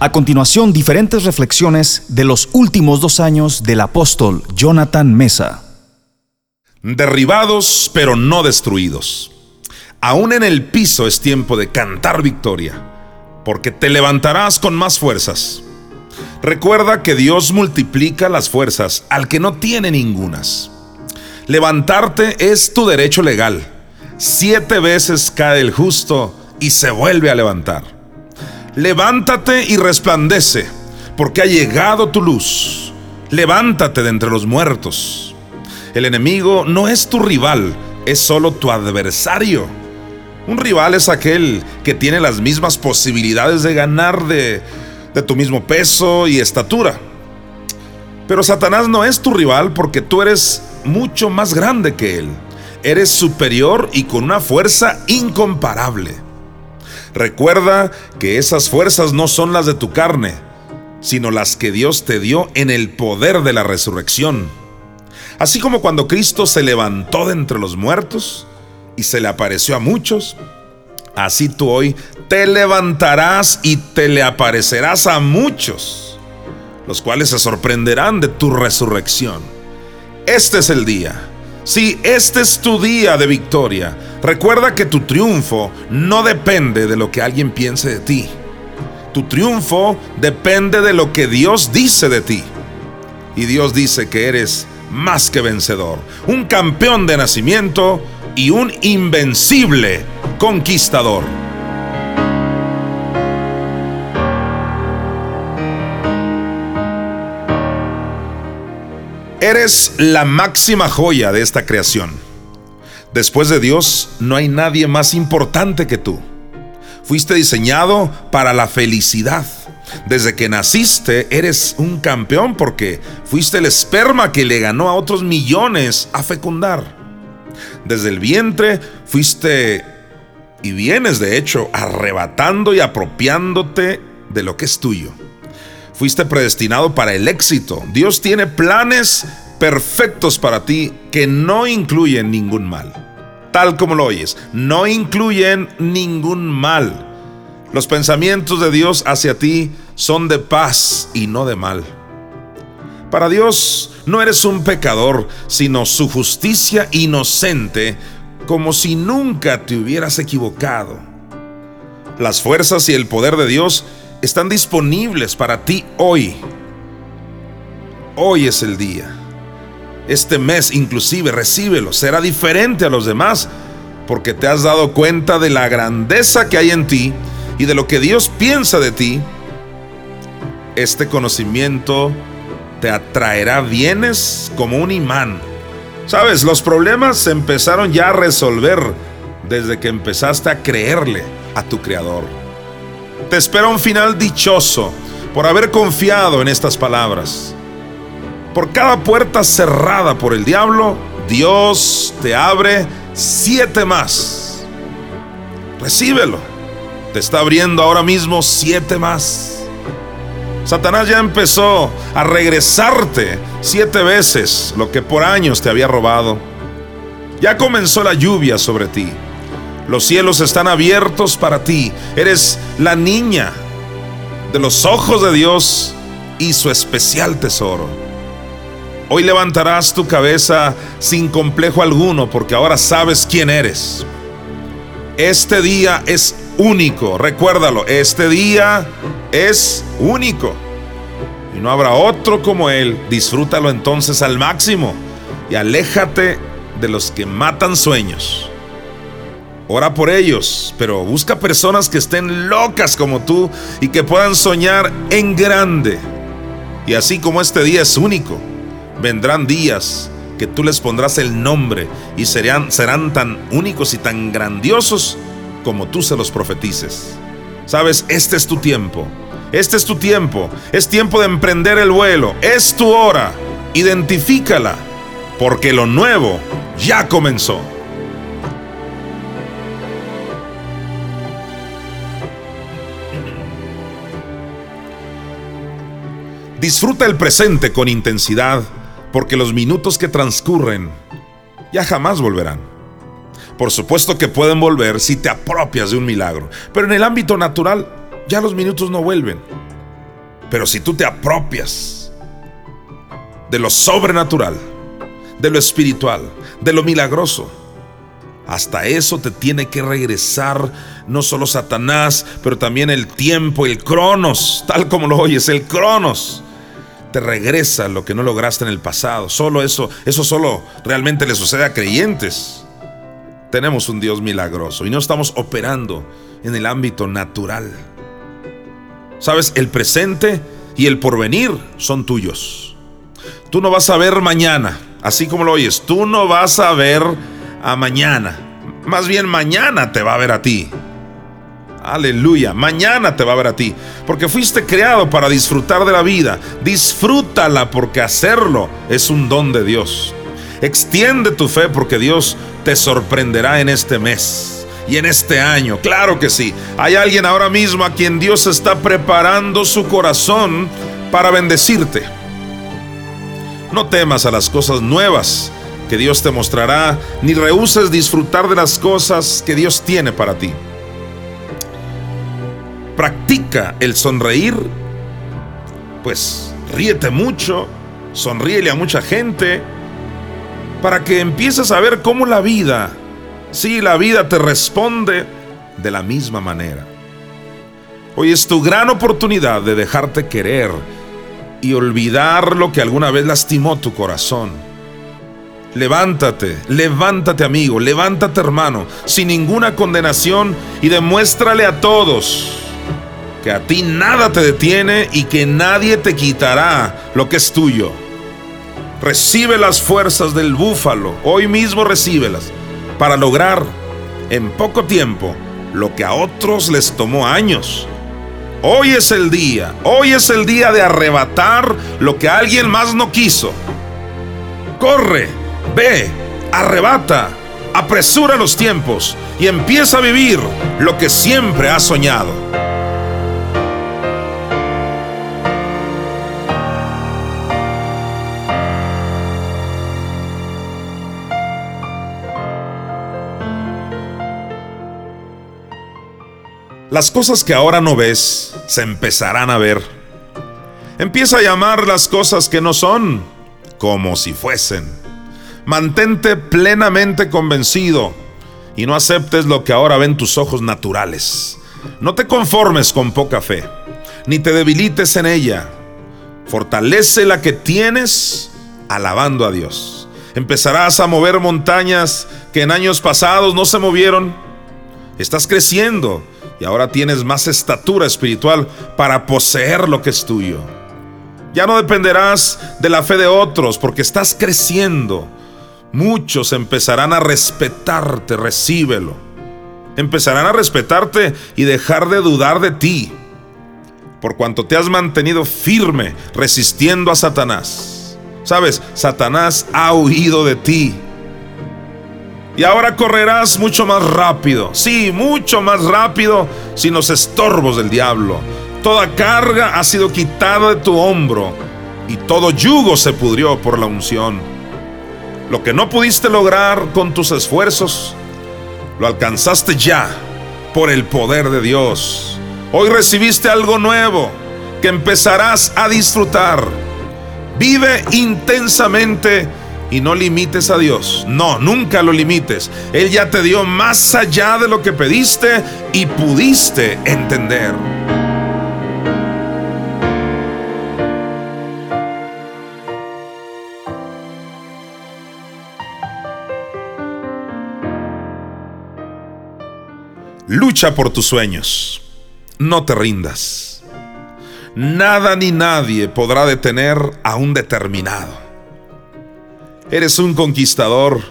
A continuación, diferentes reflexiones de los últimos dos años del apóstol Jonathan Mesa. Derribados pero no destruidos. Aún en el piso es tiempo de cantar victoria, porque te levantarás con más fuerzas. Recuerda que Dios multiplica las fuerzas al que no tiene ningunas. Levantarte es tu derecho legal. Siete veces cae el justo y se vuelve a levantar levántate y resplandece, porque ha llegado tu luz. Levántate de entre los muertos. El enemigo no es tu rival, es solo tu adversario. Un rival es aquel que tiene las mismas posibilidades de ganar de, de tu mismo peso y estatura. Pero Satanás no es tu rival porque tú eres mucho más grande que él. Eres superior y con una fuerza incomparable. Recuerda que esas fuerzas no son las de tu carne, sino las que Dios te dio en el poder de la resurrección. Así como cuando Cristo se levantó de entre los muertos y se le apareció a muchos, así tú hoy te levantarás y te le aparecerás a muchos, los cuales se sorprenderán de tu resurrección. Este es el día si este es tu día de victoria, recuerda que tu triunfo no depende de lo que alguien piense de ti. Tu triunfo depende de lo que Dios dice de ti. Y Dios dice que eres más que vencedor, un campeón de nacimiento y un invencible conquistador. Eres la máxima joya de esta creación. Después de Dios, no hay nadie más importante que tú. Fuiste diseñado para la felicidad. Desde que naciste eres un campeón porque fuiste el esperma que le ganó a otros millones a fecundar. Desde el vientre fuiste y vienes de hecho arrebatando y apropiándote de lo que es tuyo. Fuiste predestinado para el éxito. Dios tiene planes perfectos para ti que no incluyen ningún mal. Tal como lo oyes, no incluyen ningún mal. Los pensamientos de Dios hacia ti son de paz y no de mal. Para Dios no eres un pecador, sino su justicia inocente, como si nunca te hubieras equivocado. Las fuerzas y el poder de Dios están disponibles para ti hoy. Hoy es el día. Este mes inclusive recíbelo. Será diferente a los demás porque te has dado cuenta de la grandeza que hay en ti y de lo que Dios piensa de ti. Este conocimiento te atraerá bienes como un imán. Sabes, los problemas se empezaron ya a resolver desde que empezaste a creerle a tu Creador. Te espera un final dichoso por haber confiado en estas palabras. Por cada puerta cerrada por el diablo, Dios te abre siete más. Recíbelo. Te está abriendo ahora mismo siete más. Satanás ya empezó a regresarte siete veces lo que por años te había robado. Ya comenzó la lluvia sobre ti. Los cielos están abiertos para ti. Eres la niña de los ojos de Dios y su especial tesoro. Hoy levantarás tu cabeza sin complejo alguno porque ahora sabes quién eres. Este día es único, recuérdalo, este día es único. Y no habrá otro como Él. Disfrútalo entonces al máximo y aléjate de los que matan sueños. Ora por ellos, pero busca personas que estén locas como tú y que puedan soñar en grande. Y así como este día es único, vendrán días que tú les pondrás el nombre y serán, serán tan únicos y tan grandiosos como tú se los profetices. Sabes, este es tu tiempo. Este es tu tiempo. Es tiempo de emprender el vuelo. Es tu hora. Identifícala, porque lo nuevo ya comenzó. Disfruta el presente con intensidad, porque los minutos que transcurren ya jamás volverán. Por supuesto que pueden volver si te apropias de un milagro, pero en el ámbito natural ya los minutos no vuelven. Pero si tú te apropias de lo sobrenatural, de lo espiritual, de lo milagroso, hasta eso te tiene que regresar no solo Satanás, pero también el tiempo, el cronos, tal como lo oyes, el cronos. Te regresa lo que no lograste en el pasado. Solo eso, eso solo realmente le sucede a creyentes. Tenemos un Dios milagroso y no estamos operando en el ámbito natural. Sabes, el presente y el porvenir son tuyos. Tú no vas a ver mañana, así como lo oyes, tú no vas a ver a mañana. Más bien mañana te va a ver a ti. Aleluya, mañana te va a ver a ti. Porque fuiste creado para disfrutar de la vida. Disfrútala porque hacerlo es un don de Dios. Extiende tu fe porque Dios te sorprenderá en este mes y en este año. Claro que sí. Hay alguien ahora mismo a quien Dios está preparando su corazón para bendecirte. No temas a las cosas nuevas que Dios te mostrará, ni rehuses disfrutar de las cosas que Dios tiene para ti. Practica el sonreír, pues ríete mucho, sonríele a mucha gente, para que empieces a ver cómo la vida, sí, la vida te responde de la misma manera. Hoy es tu gran oportunidad de dejarte querer y olvidar lo que alguna vez lastimó tu corazón. Levántate, levántate amigo, levántate hermano, sin ninguna condenación y demuéstrale a todos que a ti nada te detiene y que nadie te quitará lo que es tuyo. Recibe las fuerzas del búfalo, hoy mismo recíbelas, para lograr en poco tiempo lo que a otros les tomó años. Hoy es el día, hoy es el día de arrebatar lo que alguien más no quiso. Corre, ve, arrebata, apresura los tiempos y empieza a vivir lo que siempre has soñado. Las cosas que ahora no ves se empezarán a ver. Empieza a llamar las cosas que no son como si fuesen. Mantente plenamente convencido y no aceptes lo que ahora ven tus ojos naturales. No te conformes con poca fe, ni te debilites en ella. Fortalece la que tienes alabando a Dios. Empezarás a mover montañas que en años pasados no se movieron. Estás creciendo y ahora tienes más estatura espiritual para poseer lo que es tuyo. Ya no dependerás de la fe de otros porque estás creciendo. Muchos empezarán a respetarte, recíbelo. Empezarán a respetarte y dejar de dudar de ti, por cuanto te has mantenido firme resistiendo a Satanás. Sabes, Satanás ha huido de ti y ahora correrás mucho más rápido. Sí, mucho más rápido sin los estorbos del diablo. Toda carga ha sido quitada de tu hombro y todo yugo se pudrió por la unción. Lo que no pudiste lograr con tus esfuerzos, lo alcanzaste ya por el poder de Dios. Hoy recibiste algo nuevo que empezarás a disfrutar. Vive intensamente y no limites a Dios. No, nunca lo limites. Él ya te dio más allá de lo que pediste y pudiste entender. Lucha por tus sueños. No te rindas. Nada ni nadie podrá detener a un determinado. Eres un conquistador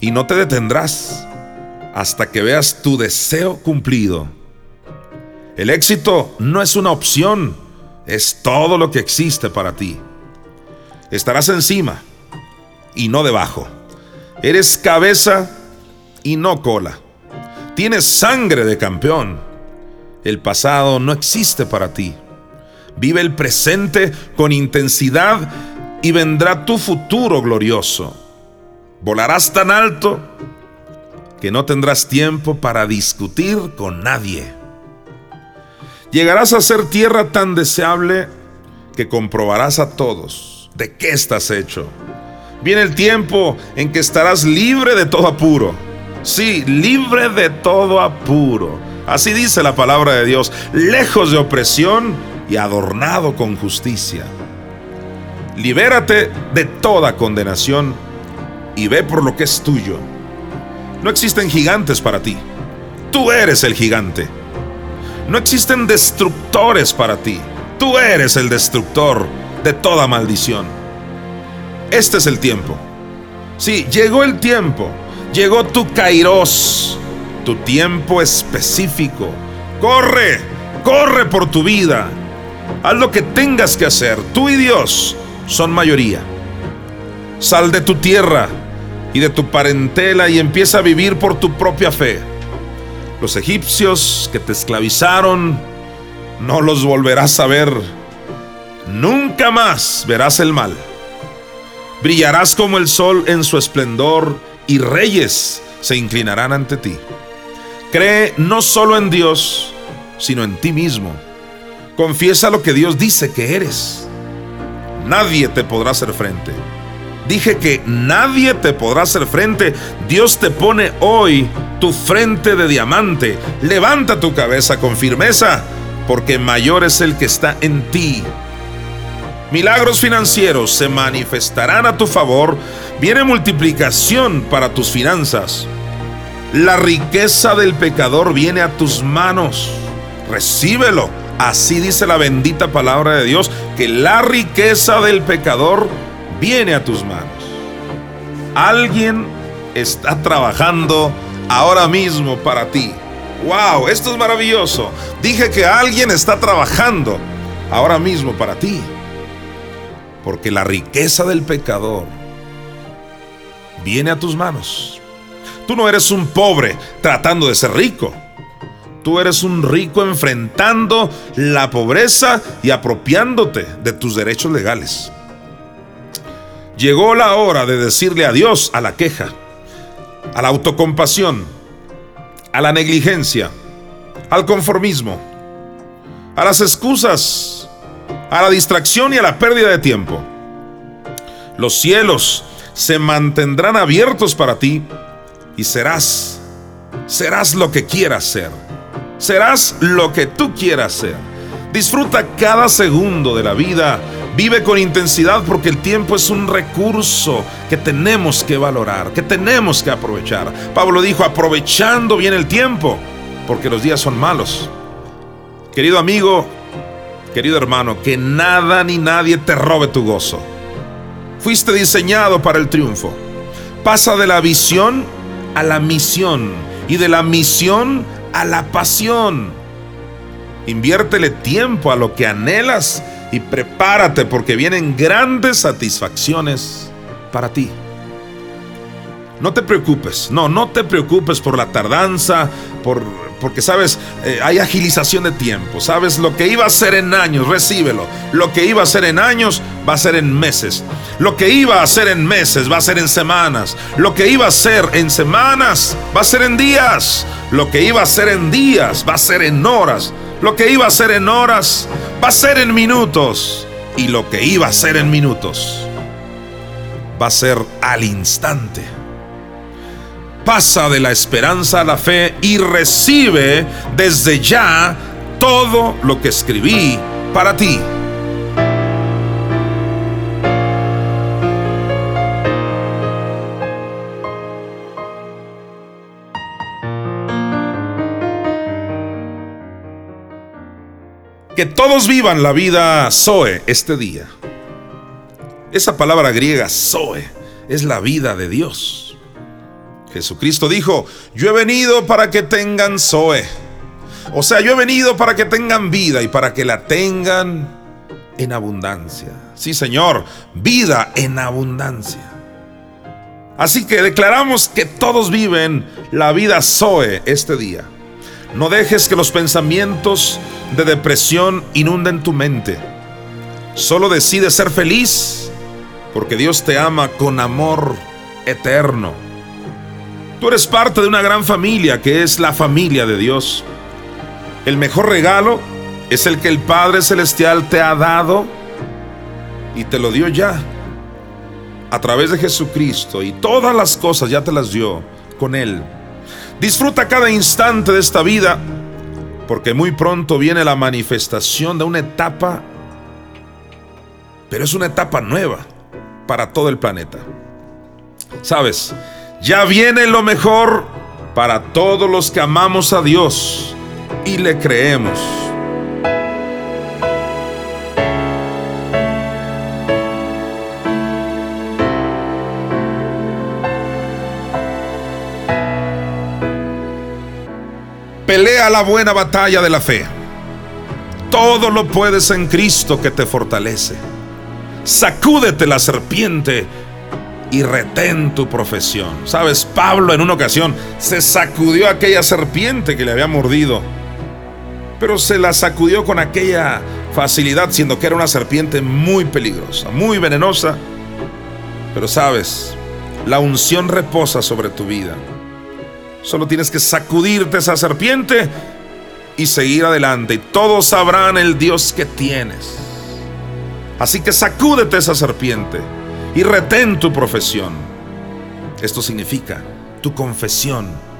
y no te detendrás hasta que veas tu deseo cumplido. El éxito no es una opción, es todo lo que existe para ti. Estarás encima y no debajo. Eres cabeza y no cola. Tienes sangre de campeón. El pasado no existe para ti. Vive el presente con intensidad y vendrá tu futuro glorioso. Volarás tan alto que no tendrás tiempo para discutir con nadie. Llegarás a ser tierra tan deseable que comprobarás a todos de qué estás hecho. Viene el tiempo en que estarás libre de todo apuro. Sí, libre de todo apuro. Así dice la palabra de Dios, lejos de opresión y adornado con justicia. Libérate de toda condenación y ve por lo que es tuyo. No existen gigantes para ti. Tú eres el gigante. No existen destructores para ti. Tú eres el destructor de toda maldición. Este es el tiempo. Sí, llegó el tiempo. Llegó tu kairos, tu tiempo específico. Corre, corre por tu vida. Haz lo que tengas que hacer. Tú y Dios son mayoría. Sal de tu tierra y de tu parentela y empieza a vivir por tu propia fe. Los egipcios que te esclavizaron, no los volverás a ver. Nunca más verás el mal. Brillarás como el sol en su esplendor y reyes se inclinarán ante ti. Cree no solo en Dios, sino en ti mismo. Confiesa lo que Dios dice que eres. Nadie te podrá hacer frente. Dije que nadie te podrá hacer frente. Dios te pone hoy tu frente de diamante. Levanta tu cabeza con firmeza, porque mayor es el que está en ti. Milagros financieros se manifestarán a tu favor. Viene multiplicación para tus finanzas. La riqueza del pecador viene a tus manos. Recíbelo. Así dice la bendita palabra de Dios, la riqueza del pecador viene a tus manos. Alguien está trabajando ahora mismo para ti. ¡Wow! Esto es maravilloso. Dije que alguien está trabajando ahora mismo para ti. Porque la riqueza del pecador viene a tus manos. Tú no eres un pobre tratando de ser rico. Tú eres un rico enfrentando la pobreza y apropiándote de tus derechos legales. Llegó la hora de decirle adiós a la queja, a la autocompasión, a la negligencia, al conformismo, a las excusas, a la distracción y a la pérdida de tiempo. Los cielos se mantendrán abiertos para ti y serás, serás lo que quieras ser. Serás lo que tú quieras ser. Disfruta cada segundo de la vida Vive con intensidad porque el tiempo es un recurso que tenemos que valorar, que tenemos que aprovechar. Pablo dijo, aprovechando bien el tiempo, porque los días son malos. Querido amigo, querido hermano, que nada ni nadie te robe tu gozo. Fuiste diseñado para el triunfo. Pasa de la visión a la misión y de la misión a la pasión. Inviértele tiempo a lo que anhelas y prepárate porque vienen grandes satisfacciones para ti. No te preocupes, no, no te preocupes por la tardanza, por, porque sabes, eh, hay agilización de tiempo, sabes, lo que iba a ser en años, recíbelo, lo que iba a ser en años va a ser en meses, lo que iba a ser en meses va a ser en semanas, lo que iba a ser en semanas va a ser en días, lo que iba a ser en días va a ser en horas, lo que iba a ser en horas va a ser en minutos. Y lo que iba a ser en minutos va a ser al instante. Pasa de la esperanza a la fe y recibe desde ya todo lo que escribí para ti. que todos vivan la vida Zoe este día. Esa palabra griega Zoe es la vida de Dios. Jesucristo dijo, yo he venido para que tengan Zoe. O sea, yo he venido para que tengan vida y para que la tengan en abundancia. Sí, Señor, vida en abundancia. Así que declaramos que todos viven la vida Zoe este día. No dejes que los pensamientos de depresión inunden tu mente. Solo decide ser feliz porque Dios te ama con amor eterno. Tú eres parte de una gran familia que es la familia de Dios. El mejor regalo es el que el Padre Celestial te ha dado y te lo dio ya a través de Jesucristo y todas las cosas ya te las dio con Él. Disfruta cada instante de esta vida porque muy pronto viene la manifestación de una etapa, pero es una etapa nueva para todo el planeta. Sabes, ya viene lo mejor para todos los que amamos a Dios y le creemos. Pelea la buena batalla de la fe. Todo lo puedes en Cristo que te fortalece. Sacúdete la serpiente y retén tu profesión. Sabes, Pablo en una ocasión se sacudió aquella serpiente que le había mordido, pero se la sacudió con aquella facilidad, siendo que era una serpiente muy peligrosa, muy venenosa. Pero sabes, la unción reposa sobre tu vida. Solo tienes que sacudirte esa serpiente y seguir adelante. Y todos sabrán el Dios que tienes. Así que sacúdete esa serpiente y retén tu profesión. Esto significa tu confesión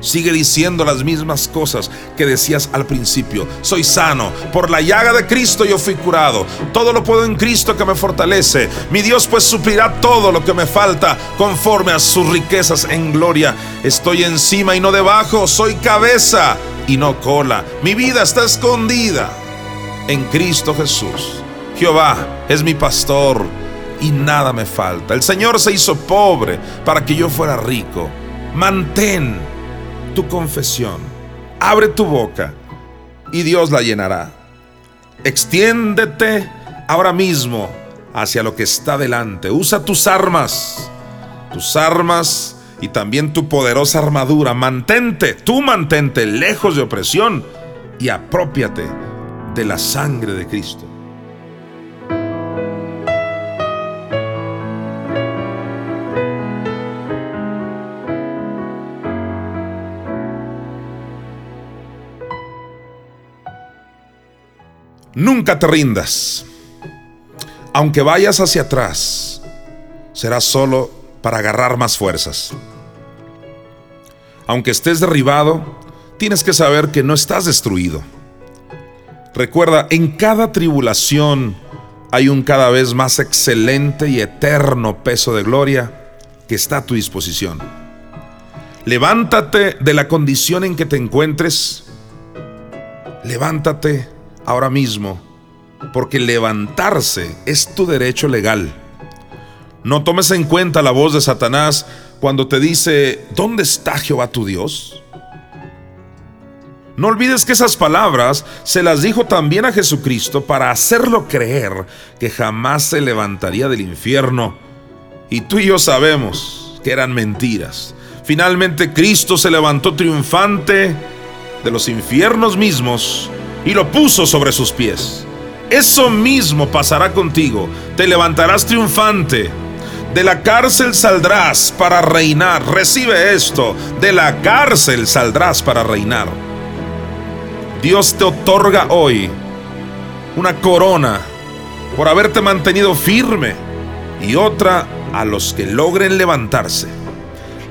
Sigue diciendo las mismas cosas que decías al principio. Soy sano. Por la llaga de Cristo yo fui curado. Todo lo puedo en Cristo que me fortalece. Mi Dios pues suplirá todo lo que me falta conforme a sus riquezas en gloria. Estoy encima y no debajo. Soy cabeza y no cola. Mi vida está escondida en Cristo Jesús. Jehová es mi pastor y nada me falta. El Señor se hizo pobre para que yo fuera rico. Mantén tu confesión. Abre tu boca y Dios la llenará. Extiéndete ahora mismo hacia lo que está delante. Usa tus armas, tus armas y también tu poderosa armadura. Mantente, tú mantente lejos de opresión y apropiate de la sangre de Cristo. Nunca te rindas. Aunque vayas hacia atrás, será solo para agarrar más fuerzas. Aunque estés derribado, tienes que saber que no estás destruido. Recuerda, en cada tribulación hay un cada vez más excelente y eterno peso de gloria que está a tu disposición. Levántate de la condición en que te encuentres. Levántate ahora mismo, porque levantarse es tu derecho legal. No tomes en cuenta la voz de Satanás cuando te dice, ¿dónde está Jehová tu Dios? No olvides que esas palabras se las dijo también a Jesucristo para hacerlo creer que jamás se levantaría del infierno. Y tú y yo sabemos que eran mentiras. Finalmente Cristo se levantó triunfante de los infiernos mismos y lo puso sobre sus pies. Eso mismo pasará contigo. Te levantarás triunfante. De la cárcel saldrás para reinar. Recibe esto. De la cárcel saldrás para reinar. Dios te otorga hoy una corona por haberte mantenido firme y otra a los que logren levantarse.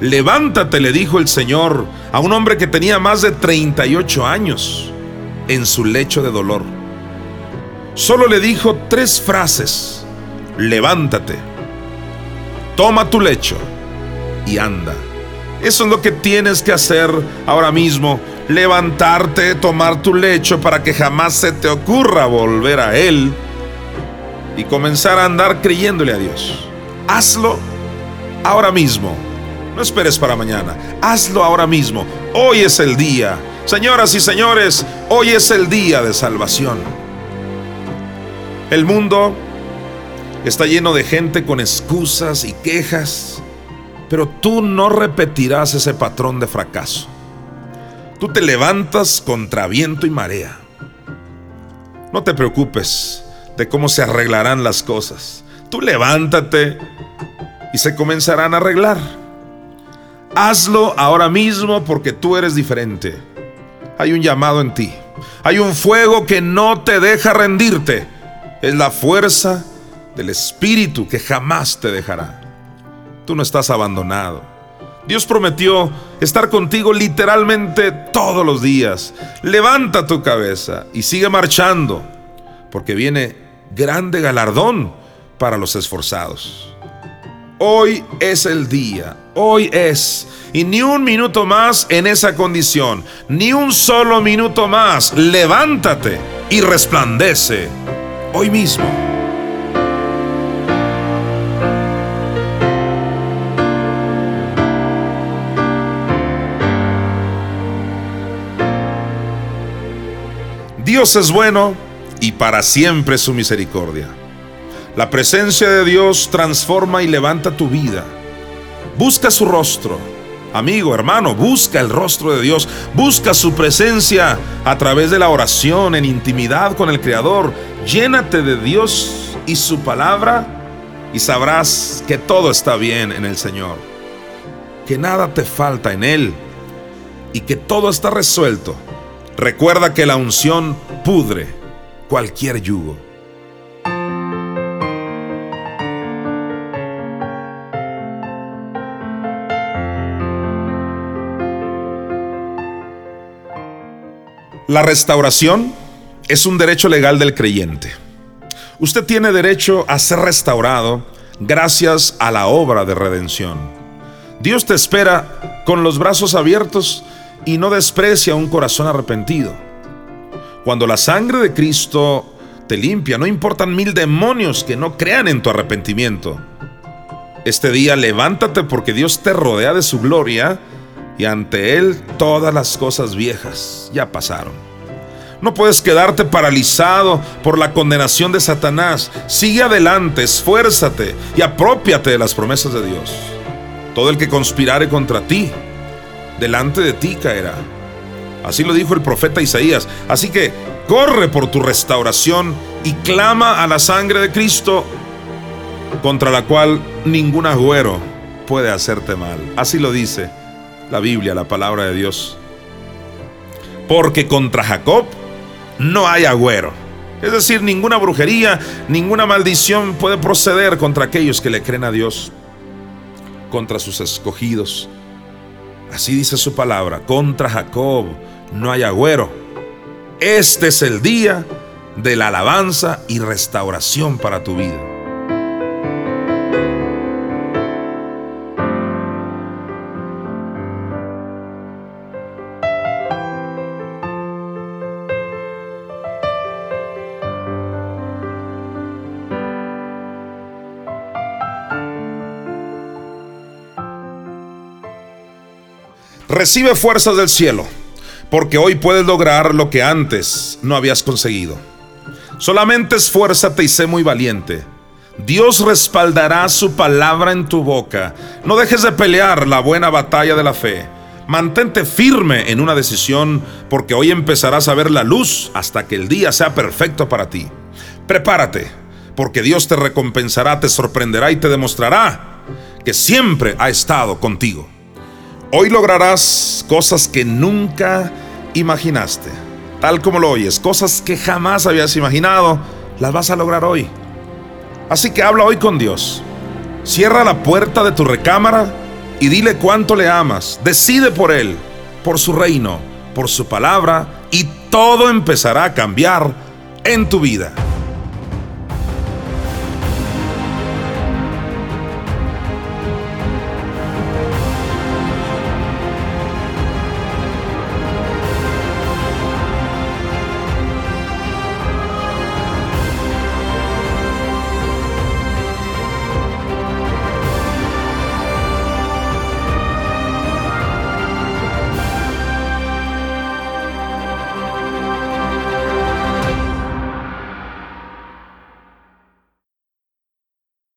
Levántate, le dijo el Señor a un hombre que tenía más de 38 años en su lecho de dolor. Solo le dijo tres frases. Levántate, toma tu lecho y anda. Eso es lo que tienes que hacer ahora mismo. Levantarte, tomar tu lecho para que jamás se te ocurra volver a Él y comenzar a andar creyéndole a Dios. Hazlo ahora mismo. No esperes para mañana. Hazlo ahora mismo. Hoy es el día Señoras y señores, hoy es el día de salvación. El mundo está lleno de gente con excusas y quejas, pero tú no repetirás ese patrón de fracaso. Tú te levantas contra viento y marea. No te preocupes de cómo se arreglarán las cosas. Tú levántate y se comenzarán a arreglar. Hazlo ahora mismo porque tú eres diferente hay un llamado en ti. Hay un fuego que no te deja rendirte. Es la fuerza del Espíritu que jamás te dejará. Tú no estás abandonado. Dios prometió estar contigo literalmente todos los días. Levanta tu cabeza y sigue marchando, porque viene grande galardón para los esforzados. Hoy es el día, hoy es. Y ni un minuto más en esa condición, ni un solo minuto más. Levántate y resplandece hoy mismo. Dios es bueno y para siempre su misericordia. La presencia de Dios transforma y levanta tu vida. Busca su rostro. Amigo, hermano, busca el rostro de Dios. Busca su presencia a través de la oración, en intimidad con el Creador. Llénate de Dios y su palabra y sabrás que todo está bien en el Señor. Que nada te falta en Él y que todo está resuelto. Recuerda que la unción pudre cualquier yugo. La restauración es un derecho legal del creyente. Usted tiene derecho a ser restaurado gracias a la obra de redención. Dios te espera con los brazos abiertos y no desprecia un corazón arrepentido. Cuando la sangre de Cristo te limpia, no importan mil demonios que no crean en tu arrepentimiento. Este día levántate porque Dios te rodea de su gloria y ante Él todas las cosas viejas ya pasaron. No puedes quedarte paralizado por la condenación de Satanás. Sigue adelante, esfuérzate y apropiate de las promesas de Dios. Todo el que conspirare contra ti, delante de ti caerá. Así lo dijo el profeta Isaías. Así que corre por tu restauración y clama a la sangre de Cristo, contra la cual ningún agüero puede hacerte mal. Así lo dice la Biblia, la palabra de Dios. Porque contra Jacob no hay agüero. Es decir, ninguna brujería, ninguna maldición puede proceder contra aquellos que le creen a Dios, contra sus escogidos. Así dice su palabra, contra Jacob no hay agüero. Este es el día de la alabanza y restauración para tu vida. Recibe fuerzas del cielo, porque hoy puedes lograr lo que antes no habías conseguido. Solamente esfuérzate y sé muy valiente. Dios respaldará su palabra en tu boca. No dejes de pelear la buena batalla de la fe. Mantente firme en una decisión porque hoy empezarás a ver la luz hasta que el día sea perfecto para ti. Prepárate, porque Dios te recompensará, te sorprenderá y te demostrará que siempre ha estado contigo. Hoy lograrás cosas que nunca imaginaste. Tal como lo oyes, cosas que jamás habías imaginado, las vas a lograr hoy. Así que habla hoy con Dios. Cierra la puerta de tu recámara y dile cuánto le amas. Decide por Él, por su reino, por su palabra y todo empezará a cambiar en tu vida.